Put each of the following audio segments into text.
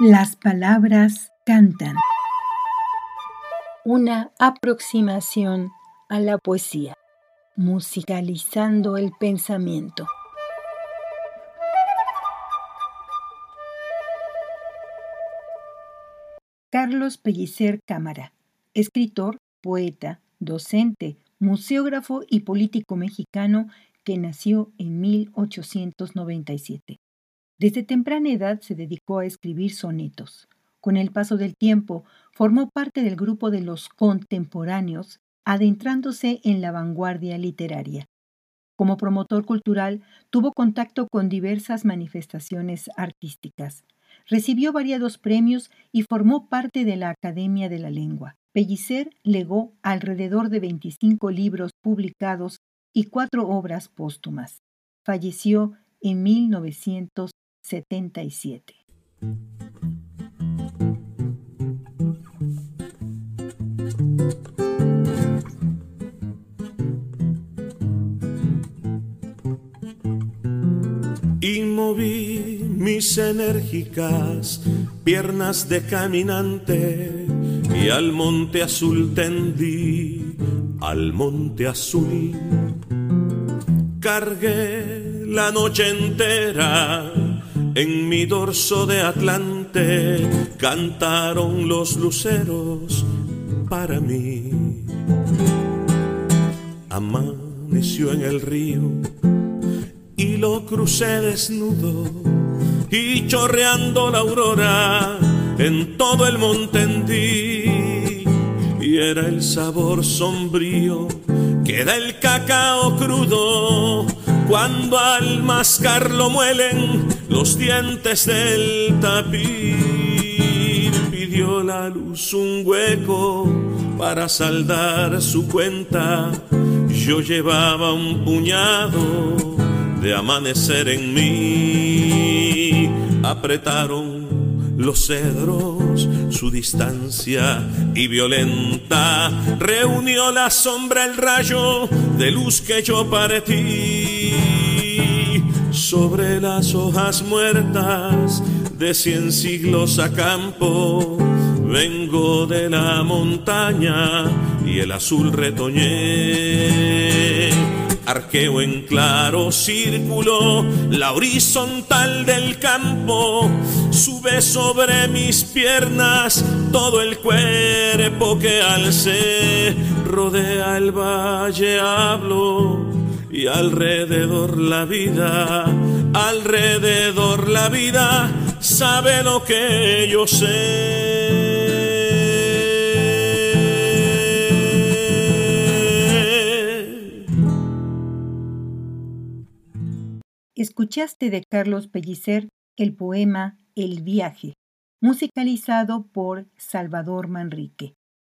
Las palabras cantan. Una aproximación a la poesía, musicalizando el pensamiento. Carlos Pellicer Cámara, escritor, poeta, docente, museógrafo y político mexicano que nació en 1897. Desde temprana edad se dedicó a escribir sonetos. Con el paso del tiempo, formó parte del grupo de los contemporáneos, adentrándose en la vanguardia literaria. Como promotor cultural, tuvo contacto con diversas manifestaciones artísticas. Recibió variados premios y formó parte de la Academia de la Lengua. Pellicer legó alrededor de 25 libros publicados y cuatro obras póstumas. Falleció en 1900 77. Y moví mis enérgicas piernas de caminante y al monte azul tendí, al monte azul. Cargué la noche entera en mi dorso de Atlante cantaron los luceros para mí. Amaneció en el río y lo crucé desnudo y chorreando la aurora en todo el monte hendí y era el sabor sombrío que da el cacao crudo cuando al mascarlo muelen los dientes del tapir. Pidió la luz un hueco para saldar su cuenta. Yo llevaba un puñado de amanecer en mí. Apretaron los cedros su distancia y violenta reunió la sombra el rayo de luz que yo partí sobre las hojas muertas de cien siglos a campo. Vengo de la montaña y el azul retoñé. Arqueo en claro círculo, la horizontal del campo. Sube sobre mis piernas todo el cuerpo que alcé. Rodea el valle, hablo y alrededor la vida, alrededor la vida sabe lo que yo sé. Escuchaste de Carlos Pellicer el poema El viaje, musicalizado por Salvador Manrique.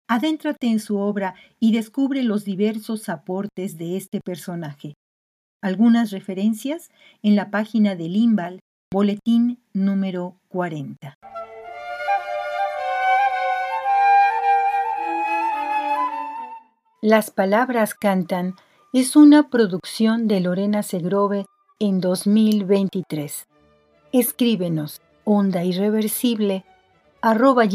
Adéntrate en su obra y descubre los diversos aportes de este personaje. Algunas referencias en la página del Limbal, boletín número 40. Las palabras cantan es una producción de Lorena Segrove en 2023. Escríbenos onda irreversible arroba.